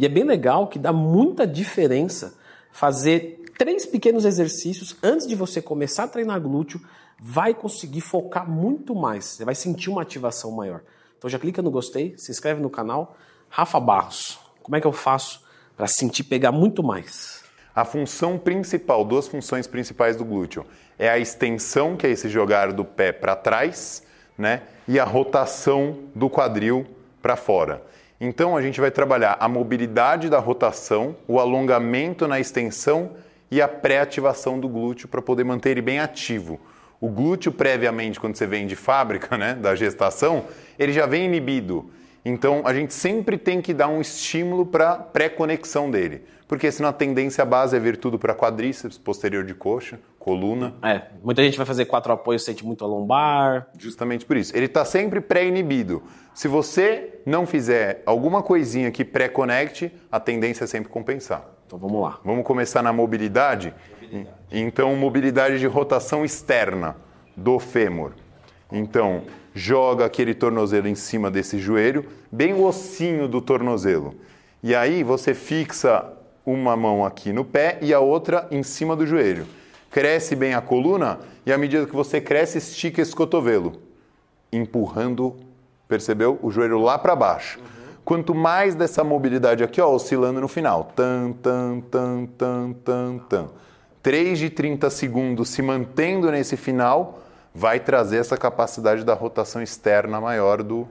E é bem legal que dá muita diferença fazer três pequenos exercícios antes de você começar a treinar glúteo, vai conseguir focar muito mais. Você vai sentir uma ativação maior. Então já clica no gostei, se inscreve no canal. Rafa Barros, como é que eu faço para sentir pegar muito mais? A função principal, duas funções principais do glúteo, é a extensão, que é esse jogar do pé para trás, né? E a rotação do quadril para fora. Então a gente vai trabalhar a mobilidade da rotação, o alongamento na extensão e a pré-ativação do glúteo para poder manter ele bem ativo. O glúteo previamente, quando você vem de fábrica, né, da gestação, ele já vem inibido. Então a gente sempre tem que dar um estímulo para pré-conexão dele. Porque senão a tendência base é vir tudo para quadríceps, posterior de coxa, coluna. É, muita gente vai fazer quatro apoios, sente muito a lombar. Justamente por isso. Ele está sempre pré-inibido. Se você não fizer alguma coisinha que pré-conecte, a tendência é sempre compensar. Então vamos lá. Vamos começar na mobilidade? mobilidade. Então, mobilidade de rotação externa do fêmur. Então, joga aquele tornozelo em cima desse joelho, bem o ossinho do tornozelo. E aí você fixa uma mão aqui no pé e a outra em cima do joelho. Cresce bem a coluna e à medida que você cresce, estica esse cotovelo, empurrando, percebeu? O joelho lá para baixo. Uhum. Quanto mais dessa mobilidade aqui, ó, oscilando no final. Tan, tan, tan, tan, tan, tan. 3 de 30 segundos se mantendo nesse final, vai trazer essa capacidade da rotação externa maior do,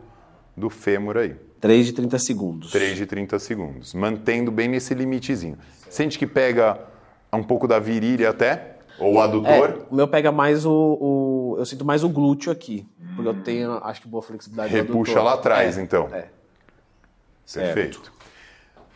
do fêmur aí. 3 de 30 segundos. 3 de 30 segundos. Mantendo bem nesse limitezinho. Sente que pega um pouco da virilha até? Ou o adutor? É, o meu pega mais o, o, Eu sinto mais o glúteo aqui. Porque eu tenho, acho que boa flexibilidade Repuxa lá atrás, é, então. É. Perfeito. Certo.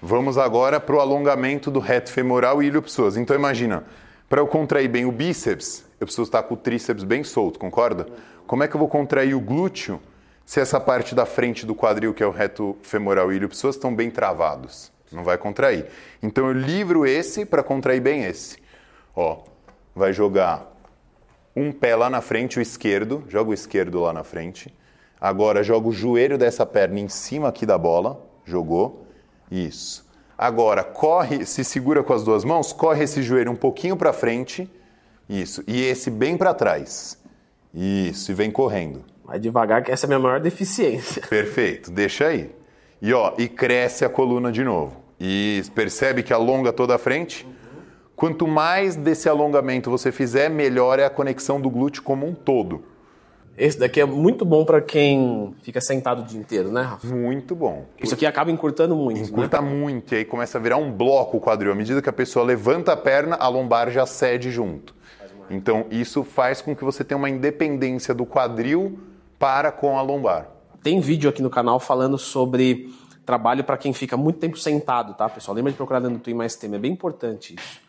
Vamos agora para o alongamento do reto femoral e ilho-psoas. Então imagina, para eu contrair bem o bíceps, eu preciso estar com o tríceps bem solto, concorda? Como é que eu vou contrair o glúteo se essa parte da frente do quadril, que é o reto femoral e ilho-psoas, estão bem travados. Não vai contrair. Então eu livro esse para contrair bem esse. Ó, vai jogar um pé lá na frente, o esquerdo, joga o esquerdo lá na frente. Agora joga o joelho dessa perna em cima aqui da bola, jogou. Isso. Agora corre, se segura com as duas mãos, corre esse joelho um pouquinho para frente. Isso. E esse bem para trás. Isso, e vem correndo. Vai devagar, que essa é a minha maior deficiência. Perfeito, deixa aí. E ó, e cresce a coluna de novo. E percebe que alonga toda a frente? Quanto mais desse alongamento você fizer, melhor é a conexão do glúteo como um todo. Esse daqui é muito bom para quem fica sentado o dia inteiro, né, Rafa? Muito bom. Isso aqui acaba encurtando muito. Encurta né? muito, e aí começa a virar um bloco o quadril. À medida que a pessoa levanta a perna, a lombar já cede junto. Então, isso faz com que você tenha uma independência do quadril para com a lombar. Tem vídeo aqui no canal falando sobre trabalho para quem fica muito tempo sentado, tá, pessoal? Lembra de procurar dentro do Twin Mais Tema, é bem importante isso.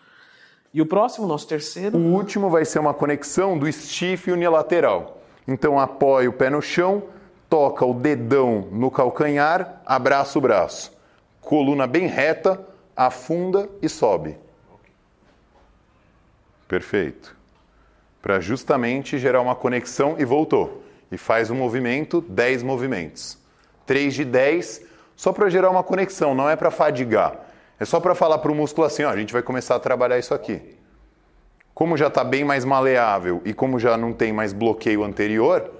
E o próximo, nosso terceiro? O último vai ser uma conexão do stiff unilateral. Então apoia o pé no chão, toca o dedão no calcanhar, abraça o braço. Coluna bem reta, afunda e sobe. Perfeito. Para justamente gerar uma conexão e voltou. E faz um movimento, 10 movimentos. 3 de 10, só para gerar uma conexão, não é para fadigar. É só para falar para o músculo assim, ó, a gente vai começar a trabalhar isso aqui. Como já está bem mais maleável e como já não tem mais bloqueio anterior,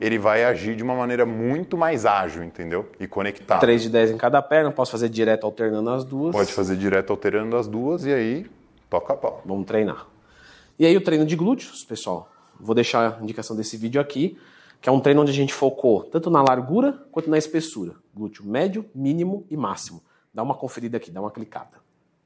ele vai agir de uma maneira muito mais ágil, entendeu? E conectado. 3 de 10 em cada perna, posso fazer direto alternando as duas. Pode fazer direto alternando as duas e aí toca a pau. Vamos treinar. E aí o treino de glúteos, pessoal. Vou deixar a indicação desse vídeo aqui, que é um treino onde a gente focou tanto na largura quanto na espessura. Glúteo médio, mínimo e máximo. Dá uma conferida aqui, dá uma clicada.